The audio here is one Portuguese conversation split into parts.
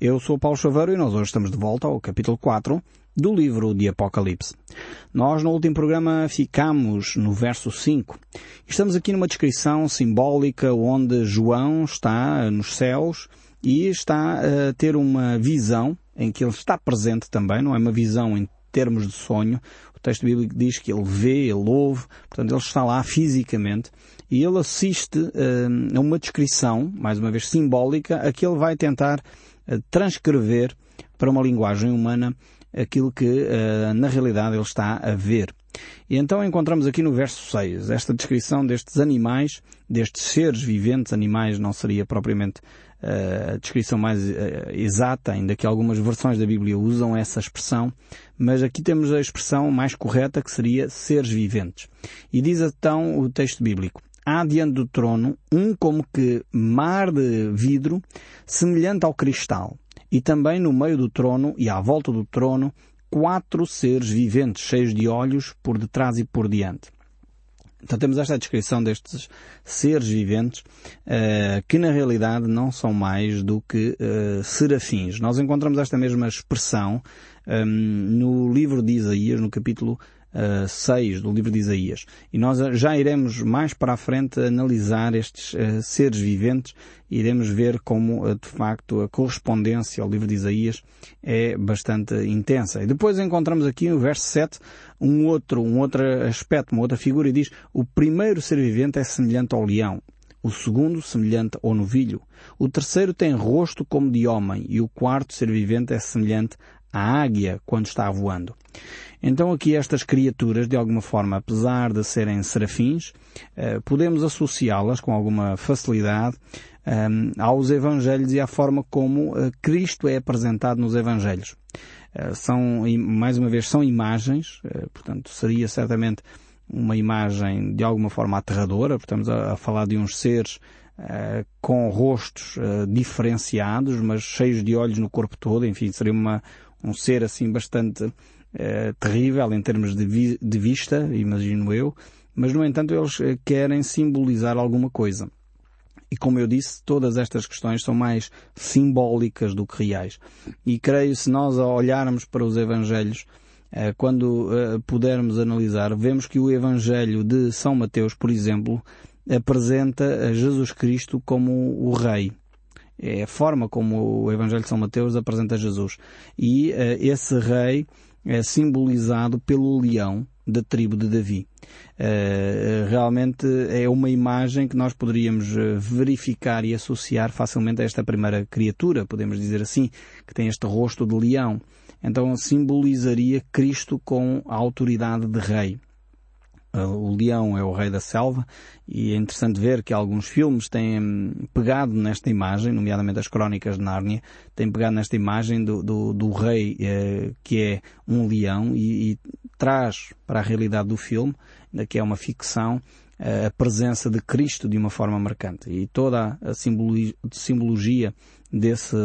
Eu sou Paulo Chaveiro e nós hoje estamos de volta ao capítulo 4 do livro de Apocalipse. Nós no último programa ficamos no verso 5. Estamos aqui numa descrição simbólica onde João está nos céus e está a ter uma visão em que ele está presente também, não é uma visão em termos de sonho. O texto bíblico diz que ele vê, ele ouve, portanto ele está lá fisicamente e ele assiste uh, a uma descrição, mais uma vez simbólica, a que ele vai tentar transcrever para uma linguagem humana aquilo que uh, na realidade ele está a ver. E então encontramos aqui no verso 6 esta descrição destes animais, destes seres viventes, animais não seria propriamente uh, a descrição mais uh, exata, ainda que algumas versões da Bíblia usam essa expressão, mas aqui temos a expressão mais correta que seria seres viventes. E diz então o texto bíblico, há diante do trono um como que mar de vidro, semelhante ao cristal, e também no meio do trono e à volta do trono quatro seres viventes, cheios de olhos por detrás e por diante. Então temos esta descrição destes seres viventes uh, que na realidade não são mais do que uh, serafins. Nós encontramos esta mesma expressão um, ehm, no livro de Isaías, no capítulo uh, eh, 6 do livro de Isaías. E nós já iremos mais para a frente analisar estes uh, seres viventes e iremos ver como, uh, de facto, a correspondência ao livro de Isaías é bastante intensa. E depois encontramos aqui no verso 7 um outro, um outro aspecto, uma outra figura e diz o primeiro ser vivente é semelhante ao leão. O segundo, semelhante ao novilho. O terceiro tem rosto como de homem. E o quarto ser vivente é semelhante à águia quando está voando. Então aqui estas criaturas, de alguma forma, apesar de serem serafins, eh, podemos associá-las com alguma facilidade ehm, aos Evangelhos e à forma como eh, Cristo é apresentado nos Evangelhos. Eh, são, mais uma vez, são imagens, portanto, seria certamente uma imagem de alguma forma aterradora, estamos a, a falar de uns seres com rostos diferenciados, mas cheios de olhos no corpo todo, enfim, seria uma, um ser assim bastante é, terrível em termos de, vi de vista, imagino eu, mas no entanto eles eh, querem simbolizar alguma coisa. E como eu disse, todas estas questões são mais simbólicas do que reais. E creio se nós olharmos para os Evangelhos, eh, quando pudermos analisar, vemos que o Evangelho de São Mateus, por exemplo, apresenta Jesus Cristo como o Rei. É a forma como o Evangelho de São Mateus apresenta Jesus. E esse Rei é simbolizado pelo leão da tribo de Davi. Uh, realmente é uma imagem que nós poderíamos eh, verificar e associar facilmente a esta primeira criatura, podemos dizer assim, que tem este rosto de leão. Então simbolizaria Cristo com a autoridade de rei. Uh, o leão é o rei da selva e é interessante ver que alguns filmes têm pegado nesta imagem, nomeadamente as Crónicas de Nárnia, têm pegado nesta imagem do, do, do rei eh, que é um leão e, e, traz para a realidade do filme, que é uma ficção, a presença de Cristo de uma forma marcante. E toda a simbologia desse,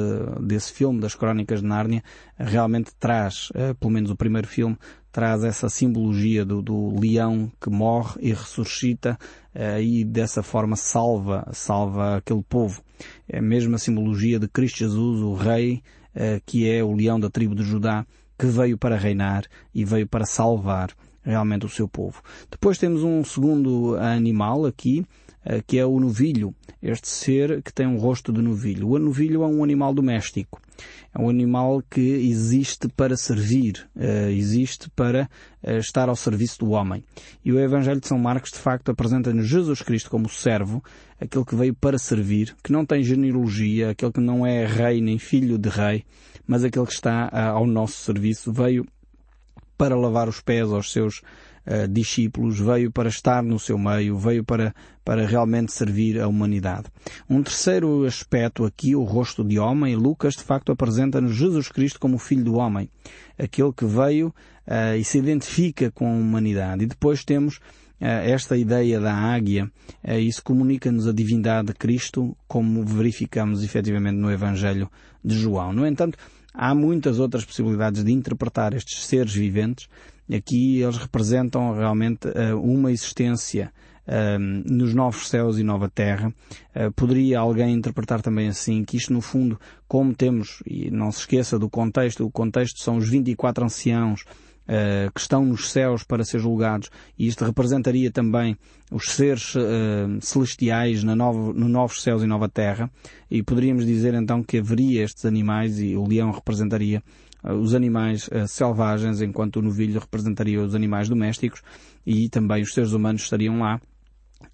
desse filme, das Crónicas de Nárnia, realmente traz, eh, pelo menos o primeiro filme, traz essa simbologia do, do leão que morre e ressuscita uh, e dessa forma salva, salva aquele povo. É a mesma simbologia de Cristo Jesus, o rei, uh, que é o leão da tribo de Judá, que veio para reinar e veio para salvar realmente o seu povo. Depois temos um segundo animal aqui, uh, que é o novilho. Este ser que tem um rosto de novilho. O novilho é um animal doméstico. É um animal que existe para servir, uh, existe para uh, estar ao serviço do homem. E o Evangelho de São Marcos, de facto, apresenta-nos Jesus Cristo como servo, aquele que veio para servir, que não tem genealogia, aquele que não é rei nem filho de rei, mas aquele que está ao nosso serviço, veio para lavar os pés aos seus uh, discípulos, veio para estar no seu meio, veio para, para realmente servir a humanidade. Um terceiro aspecto aqui, o rosto de homem, Lucas de facto apresenta-nos Jesus Cristo como o Filho do Homem, aquele que veio uh, e se identifica com a humanidade. E depois temos uh, esta ideia da águia, isso comunica-nos a divindade de Cristo, como verificamos efetivamente no Evangelho de João. No entanto, há muitas outras possibilidades de interpretar estes seres viventes Aqui eles representam realmente uh, uma existência ehm, nos novos céus e nova terra. Uh, poderia alguém interpretar também assim que isto no fundo, como temos, e não se esqueça do contexto, o contexto são os 24 anciãos uh, que estão nos céus para ser julgados, e isto representaria também os seres uh, celestiais na novo, no novos céus e nova terra, e poderíamos dizer então que haveria estes animais e o leão representaria uh, os animais selvagens, enquanto o novilho representaria os animais domésticos, e também os seres humanos estariam lá,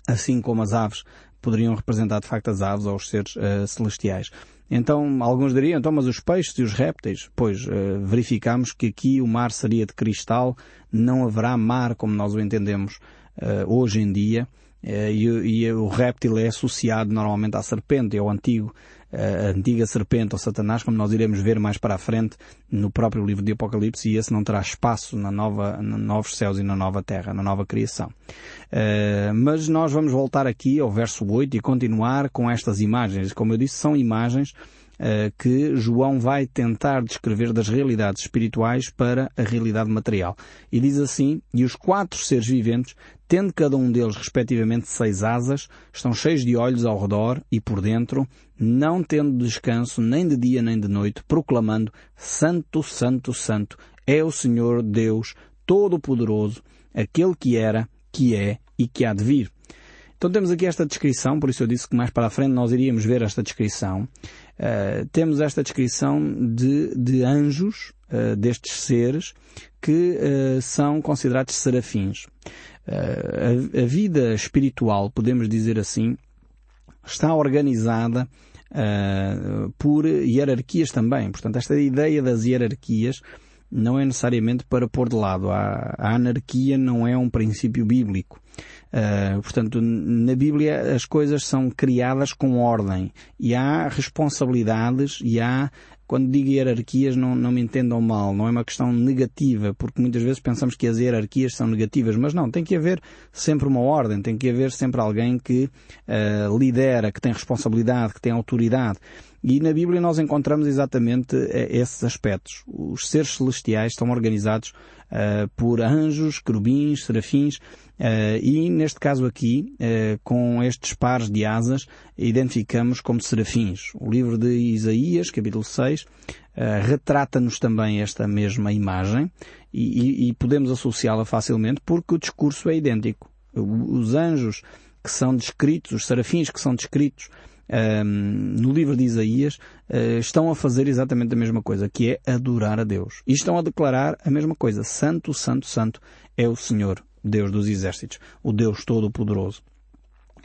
assim como as aves poderiam representar de facto as aves ou os seres celestiais. Então, alguns diriam, então, mas os peixes e os répteis? Pois, uh, verificamos que aqui o mar seria de cristal, não haverá mar como nós o entendemos uh, hoje em dia, e, e, o réptil é associado normalmente à serpente, é o antigo a antiga serpente ou Satanás, como nós iremos ver mais para a frente no próprio livro de Apocalipse, e esse não terá espaço na nova, nos novos céus e na nova terra, na nova criação. Uh, mas nós vamos voltar aqui ao verso 8 e continuar com estas imagens. Como eu disse, são imagens que João vai tentar descrever das realidades espirituais para a realidade material. E diz assim, e os quatro seres viventes tendo cada um deles respectivamente seis asas, estão cheios de olhos ao redor e por dentro, não tendo descanso nem de dia nem de noite, proclamando Santo, Santo, Santo é o Senhor Deus Todo-Poderoso, aquele que era, que é e que há de vir. Então temos aqui esta descrição, por isso eu disse que mais para a frente nós iríamos ver esta descrição. Uh, temos esta descrição de, de anjos, uh, destes seres, que uh, são considerados serafins. A, a, vida espiritual, podemos dizer assim, está organizada por hierarquias também. Portanto, esta ideia das hierarquias não é necessariamente para pôr de lado. A, a anarquia não é um princípio bíblico. Uh, portanto, na Bíblia as coisas são criadas com ordem e há responsabilidades e há quando digo hierarquias, não, não me entendam mal, não é uma questão negativa, porque muitas vezes pensamos que as hierarquias são negativas, mas não, tem que haver sempre uma ordem, tem que haver sempre alguém que uh, lidera, que tem responsabilidade, que tem autoridade. E na Bíblia nós encontramos exatamente eh, esses aspectos. Os seres celestiais estão organizados uh, por anjos, querubins, serafins, uh, e neste caso aqui, uh, com estes pares de asas, identificamos como serafins. O livro de Isaías, capítulo 6, retrata-nos também esta mesma imagem e, e, e podemos associá-la facilmente porque o discurso é idêntico. Os anjos que são descritos, os serafins que são descritos no livro de Isaías, uh, estão a fazer exatamente a mesma coisa, que é adorar a Deus. E estão a declarar a mesma coisa. Santo, Santo, Santo é o Senhor, Deus dos exércitos, o Deus Todo-Poderoso.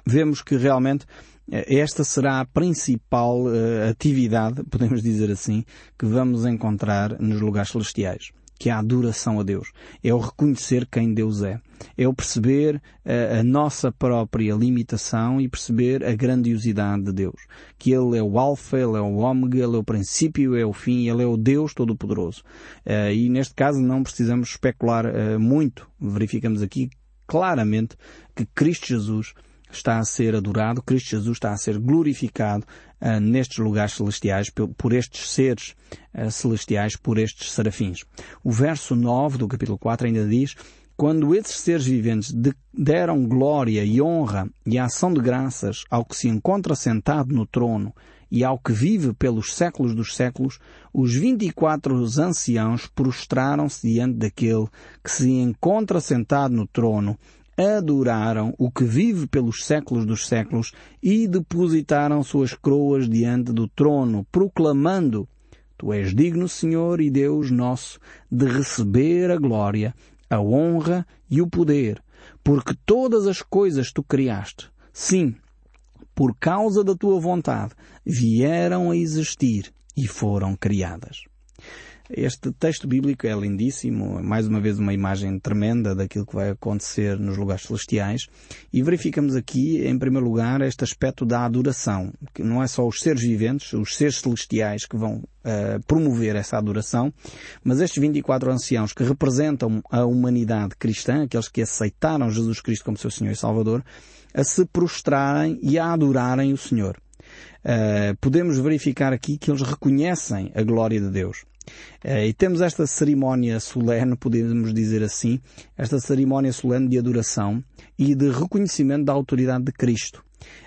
Vemos que realmente eh, esta será a principal uh, atividade, podemos dizer assim, que vamos encontrar nos lugares celestiais que é a adoração a Deus. É o reconhecer quem Deus é. É o perceber a, eh, a, nossa própria limitação e perceber a grandiosidade de Deus. Que Ele é o Alfa, Ele é o Ômega, Ele é o princípio, é o fim, Ele é o Deus Todo-Poderoso. Uh, e neste caso não precisamos especular uh, muito. Verificamos aqui claramente que Cristo Jesus está a ser adorado, Cristo Jesus está a ser glorificado uh, nestes lugares celestiais por, por estes seres uh, celestiais, por estes serafins. O verso 9 do capítulo 4 ainda diz quando esses seres viventes deram glória e honra e ação de graças ao que se encontra sentado no trono e ao que vive pelos séculos dos séculos, os vinte e quatro anciãos prostraram-se diante daquele que se encontra sentado no trono adoraram o que vive pelos séculos dos séculos e depositaram suas coroas diante do trono, proclamando Tu és digno, Senhor e Deus nosso, de receber a glória, a honra e o poder, porque todas as coisas tu criaste, sim, por causa da tua vontade, vieram a existir e foram criadas. Este texto bíblico é lindíssimo, mais uma vez uma imagem tremenda daquilo que vai acontecer nos lugares celestiais e verificamos aqui, em primeiro lugar, este aspecto da adoração, que não é só os seres viventes, os seres celestiais que vão uh, promover essa adoração, mas estes 24 anciãos que representam a humanidade cristã, aqueles que aceitaram Jesus Cristo como seu Senhor e Salvador, a se prostrarem e a adorarem o Senhor. Uh, podemos verificar aqui que eles reconhecem a glória de Deus. Uh, e temos esta cerimónia solene, podemos dizer assim, esta cerimónia solene de adoração e de reconhecimento da autoridade de Cristo.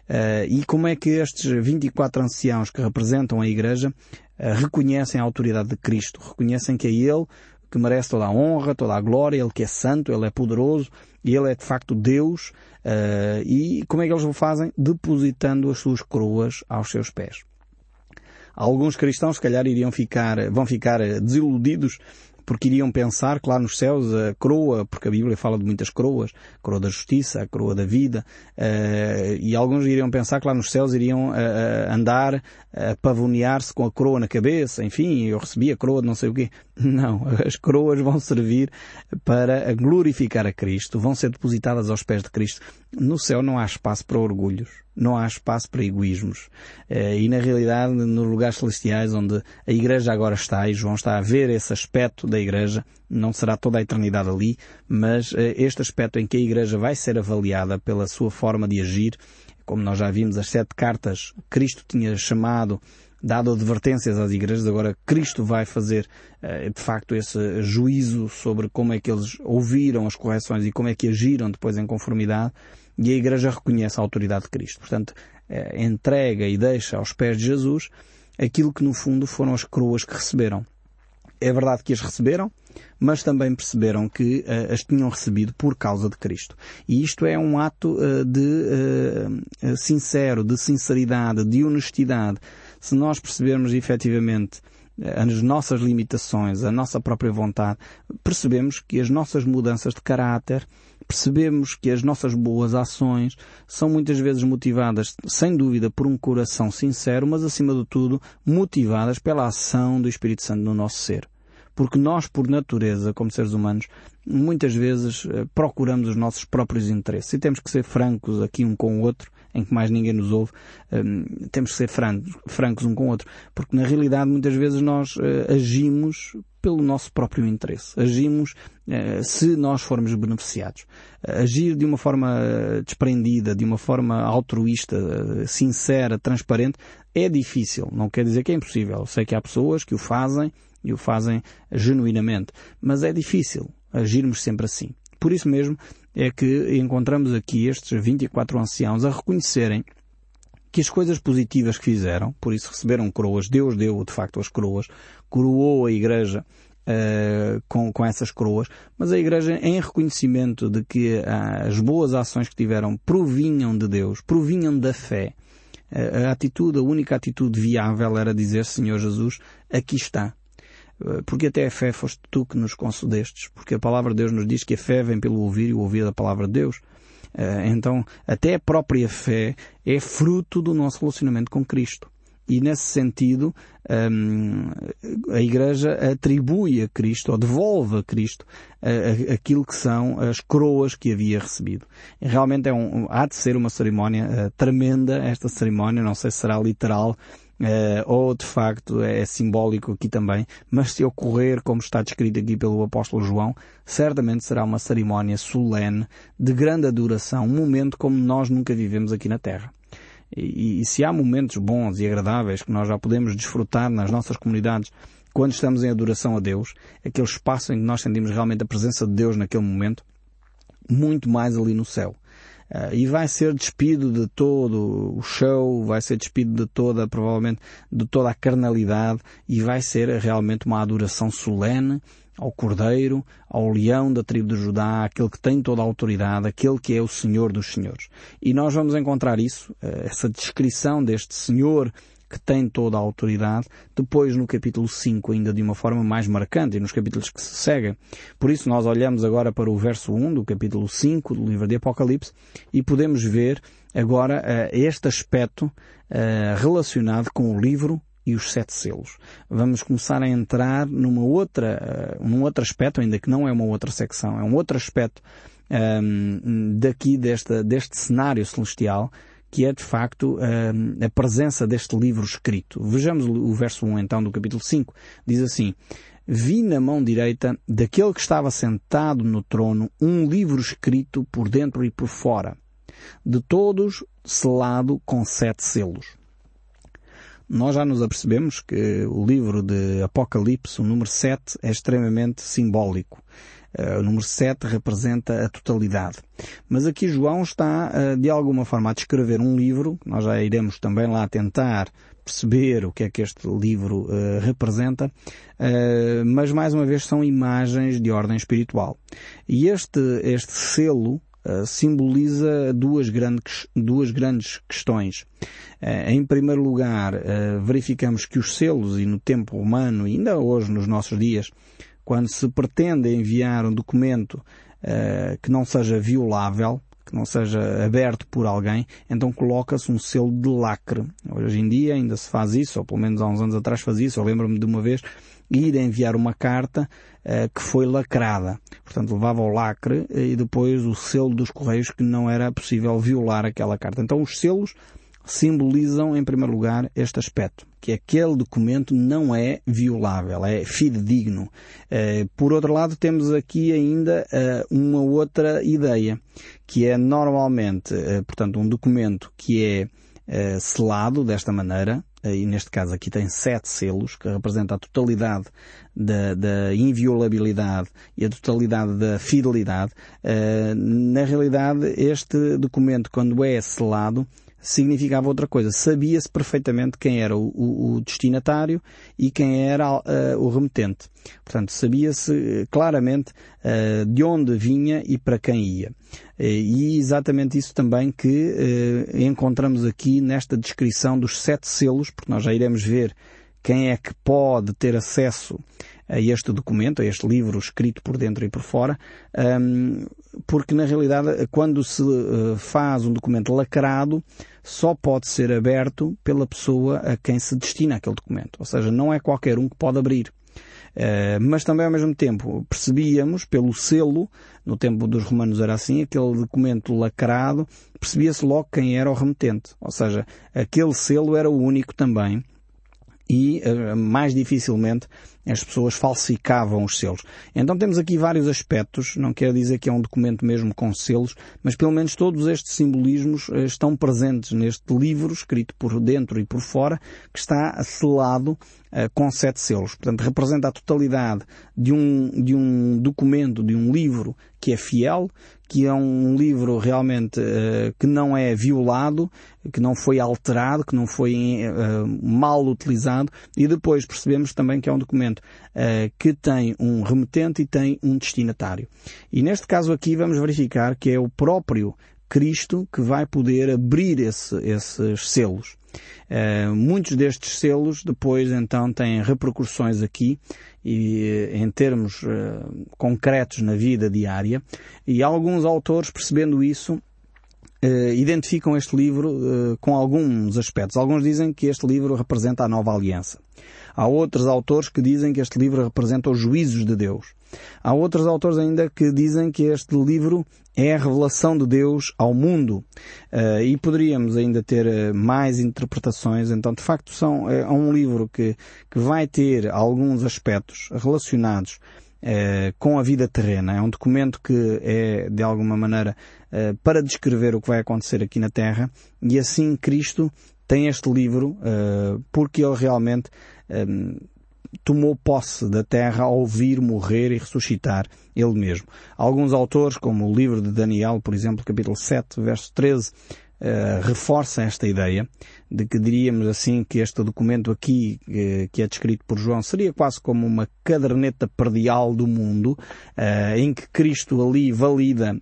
Uh, e como é que estes 24 anciãos que representam a Igreja uh, reconhecem a autoridade de Cristo? Reconhecem que é Ele que merece toda a honra, toda a glória, Ele que é santo, Ele é poderoso, e Ele é de facto Deus. E como é que eles o fazem? Depositando as suas coroas aos seus pés. Alguns cristãos, se calhar, iriam ficar, vão ficar desiludidos porque iriam pensar que lá nos céus a coroa, porque a Bíblia fala de muitas coroas, a coroa da justiça, a coroa da vida, uh, e alguns iriam pensar que lá nos céus iriam uh, andar a pavonear-se com a coroa na cabeça, enfim, eu recebi a coroa de não sei o quê. Não, as coroas vão servir para glorificar a Cristo, vão ser depositadas aos pés de Cristo. No céu não há espaço para orgulhos, não há espaço para egoísmos. E na realidade, nos lugares celestiais onde a Igreja agora está, e João está a ver esse aspecto da Igreja, não será toda a eternidade ali, mas este aspecto em que a Igreja vai ser avaliada pela sua forma de agir, como nós já vimos, as sete cartas, Cristo tinha chamado, dado advertências às igrejas, agora Cristo vai fazer, eh, de facto, esse juízo sobre como é que eles ouviram as correções e como é que agiram depois em conformidade, e a igreja reconhece a autoridade de Cristo. Portanto, eh, entrega e deixa aos pés de Jesus aquilo que no fundo foram as coroas que receberam. É verdade que as receberam, mas também perceberam que uh, as tinham recebido por causa de Cristo. E isto é um ato uh, de uh, sincero, de sinceridade, de honestidade. Se nós percebermos efetivamente as nossas limitações, a nossa própria vontade, percebemos que as nossas mudanças de caráter, percebemos que as nossas boas ações são muitas vezes motivadas, sem dúvida, por um coração sincero, mas acima de tudo, motivadas pela ação do Espírito Santo no nosso ser. Porque nós, por natureza, como seres humanos, muitas vezes eh, procuramos os nossos próprios interesses. E temos que ser francos aqui um com o outro, em que mais ninguém nos ouve, um, temos que ser francos, um com o outro, porque na realidade muitas vezes nós uh, agimos pelo nosso próprio interesse. Agimos uh, se nós formos beneficiados. Agir de uma forma desprendida, de uma forma altruísta, sincera, transparente, é difícil. Não quer dizer que é impossível. Sei que há pessoas que o fazem e o fazem genuinamente. Mas é difícil agirmos sempre assim. Por isso mesmo é que encontramos aqui estes 24 anciãos a reconhecerem que as coisas positivas que fizeram, por isso receberam coroas, Deus deu de facto as coroas, coroou a Igreja uh, com, com essas coroas, mas a Igreja, em reconhecimento de que uh, as boas ações que tiveram provinham de Deus, provinham da fé, uh, a atitude, a única atitude viável era dizer, Senhor Jesus, aqui está, eh, porque até a fé foste tu que nos concedestes, porque a palavra de Deus nos diz que a fé vem pelo ouvir e o ouvir da palavra de Deus. Eh, então, até a própria fé é fruto do nosso relacionamento com Cristo. E nesse sentido, ehm, a Igreja atribui a Cristo, ou devolve a Cristo, aquilo que são as coroas que havia recebido. Realmente é um, há de ser uma cerimónia eh, tremenda, esta cerimónia, não sei se será literal, uh, ou de facto é simbólico aqui também, mas se ocorrer como está descrito aqui pelo apóstolo João, certamente será uma cerimónia solene, de grande adoração, um momento como nós nunca vivemos aqui na Terra. E, e se há momentos bons e agradáveis que nós já podemos desfrutar nas nossas comunidades quando estamos em adoração a Deus, aquele espaço em que nós sentimos realmente a presença de Deus naquele momento, muito mais ali no céu. Uh, e vai ser despido de todo o show, vai ser despido de toda, provavelmente, de toda a carnalidade e vai ser realmente uma adoração solene ao Cordeiro, ao Leão da tribo de Judá, aquele que tem toda a autoridade, aquele que é o Senhor dos Senhores. E nós vamos encontrar isso, eh, essa descrição deste Senhor que tem toda a autoridade, depois no capítulo 5 ainda de uma forma mais marcante e nos capítulos que se seguem. Por isso nós olhamos agora para o verso 1 do capítulo 5 do livro de Apocalipse e podemos ver agora uh, este aspecto uh, relacionado com o livro e os sete selos. Vamos começar a entrar numa outra, uh, num outro aspecto, ainda que não é uma outra secção, é um outro aspecto um, ehm, daqui desta, deste cenário celestial que é de facto a presença deste livro escrito. Vejamos o verso 1 então do capítulo 5. Diz assim, Vi na mão direita daquele que estava sentado no trono um livro escrito por dentro e por fora, de todos selado com sete selos. nós já nos apercebemos que o livro de Apocalipse, o número 7, é extremamente simbólico. Uh, o número 7 representa a totalidade. Mas aqui João está, uh, de alguma forma, a descrever um livro, nós já iremos também lá tentar perceber o que é que este livro uh, representa, mas mais uma vez são imagens de ordem espiritual. E este, este selo Uh, simboliza duas grandes, duas grandes questões. Uh, em primeiro lugar, uh, verificamos que os selos, e no tempo romano, e ainda hoje nos nossos dias, quando se pretende enviar um documento uh, que não seja violável, que não seja aberto por alguém, então coloca-se um selo de lacre. Hoje em dia ainda se faz isso, ou pelo menos há uns anos atrás fazia isso. Eu lembro-me de uma vez ir enviar uma carta uh, que foi lacrada. Portanto, levava o lacre e depois o selo dos correios que não era possível violar aquela carta. Então os selos simbolizam, em primeiro lugar, este aspecto, que aquele documento não é violável, é fidedigno. Eh, por outro lado, temos aqui ainda eh, uma outra ideia, que é normalmente, eh, portanto, um documento que é selado desta maneira, e neste caso aqui tem sete selos, que representa a totalidade da, da inviolabilidade e a totalidade da fidelidade. Na realidade, este documento, quando é selado, significava outra coisa. Sabia-se perfeitamente quem era o, o, o, destinatário e quem era uh, o remetente. Portanto, sabia-se eh, claramente uh, de onde vinha e para quem ia. E exatamente isso também que encontramos aqui nesta descrição dos sete selos, porque nós já iremos ver quem é que pode ter acesso a este documento, a este livro escrito por dentro e por fora, porque na realidade quando se uh, faz um documento lacrado só pode ser aberto pela pessoa a quem se destina aquele documento. Ou seja, não é qualquer um que pode abrir. Uh, mas também ao mesmo tempo percebíamos pelo selo, no tempo dos romanos era assim, aquele documento lacrado, percebia-se logo quem era o remetente. Ou seja, aquele selo era o único também e uh, mais dificilmente as pessoas falsificavam os selos. Então temos aqui vários aspectos, não quero dizer que é um documento mesmo com selos, mas pelo menos todos estes simbolismos uh, estão presentes neste livro, escrito por dentro e por fora, que está selado uh, com sete selos. Portanto, representa a totalidade de um, de um documento, de um livro que é fiel, que é um livro realmente uh, que não é violado, que não foi alterado, que não foi uh, mal utilizado, e depois percebemos também que é um documento uh, que tem um remetente e tem um destinatário. E neste caso aqui vamos verificar que é o próprio Cristo que vai poder abrir esse, esses selos. Uh, muitos destes selos depois então têm repercussões aqui e em termos uh, concretos na vida diária e alguns autores percebendo isso uh, identificam este livro com alguns aspectos. Alguns dizem que este livro representa a nova aliança. Há outros autores que dizem que este livro representa os juízos de Deus. Há outros autores ainda que dizem que este livro é a revelação de Deus ao mundo. Uh, e poderíamos ainda ter uh, mais interpretações. Então, de facto, são, é um livro que, que vai ter alguns aspectos relacionados com a vida terrena. É um documento que é, de alguma maneira, para descrever o que vai acontecer aqui na Terra. E assim Cristo tem este livro porque ele realmente um, tomou posse da terra ao vir morrer e ressuscitar ele mesmo. Alguns autores, como o livro de Daniel, por exemplo, capítulo 7, verso 13, Uh, reforça esta ideia de que diríamos assim que este documento aqui, uh, que é descrito por João, seria quase como uma caderneta perdial do mundo, uh, em que Cristo ali valida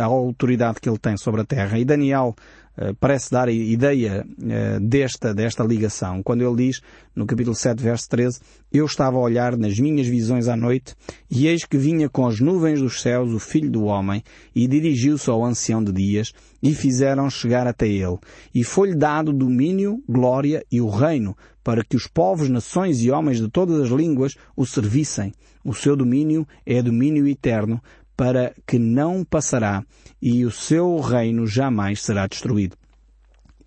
a autoridade que ele tem sobre a terra. E Daniel eh, parece dar a ideia uh, desta, desta ligação. Quando ele diz, no capítulo 7, verso 13, Eu estava a olhar nas minhas visões à noite, e eis que vinha com as nuvens dos céus o Filho do Homem, e dirigiu-se ao ancião de dias, e fizeram chegar até ele. E foi-lhe dado domínio, glória e o reino, para que os povos, nações e homens de todas as línguas o servissem. O seu domínio é domínio eterno, para que não passará e o seu reino jamais será destruído.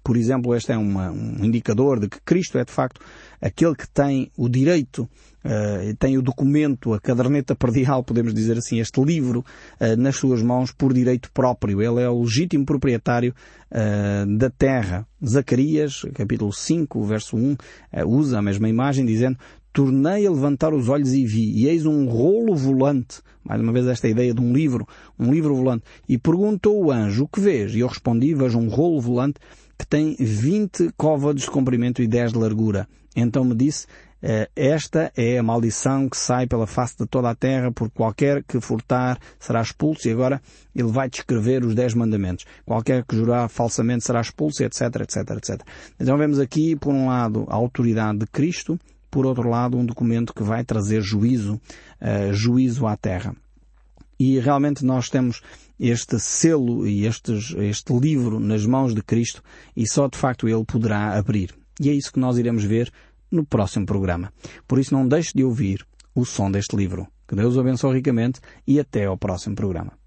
por exemplo, este é uma, um indicador de que Cristo é de facto aquele que tem o direito, uh, tem o documento, a caderneta perdial, podemos dizer assim, este livro uh, nas suas mãos por direito próprio. Ele é o legítimo proprietário uh, da terra. Zacarias, capítulo 5, verso 1, usa a mesma imagem dizendo tornei a levantar os olhos e vi, e eis um rolo volante, mais uma vez esta ideia de um livro, um livro volante, e perguntou o anjo, o que vês? E eu respondi, vejo um rolo volante que tem 20 côvados de comprimento e 10 de largura. Então me disse, eh, esta é a maldição que sai pela face de toda a terra, por qualquer que furtar será expulso, e agora ele vai descrever os dez mandamentos. Qualquer que jurar falsamente será expulso, etc, etc, etc. Então vemos aqui, por um lado, a autoridade de Cristo, por outro lado, um documento que vai trazer juízo, uh, juízo à terra. E realmente nós temos este selo e estes, este livro nas mãos de Cristo e só de facto Ele poderá abrir. E é isso que nós iremos ver no próximo programa. Por isso não deixe de ouvir o som deste livro. Que Deus o abençoe ricamente e até ao próximo programa.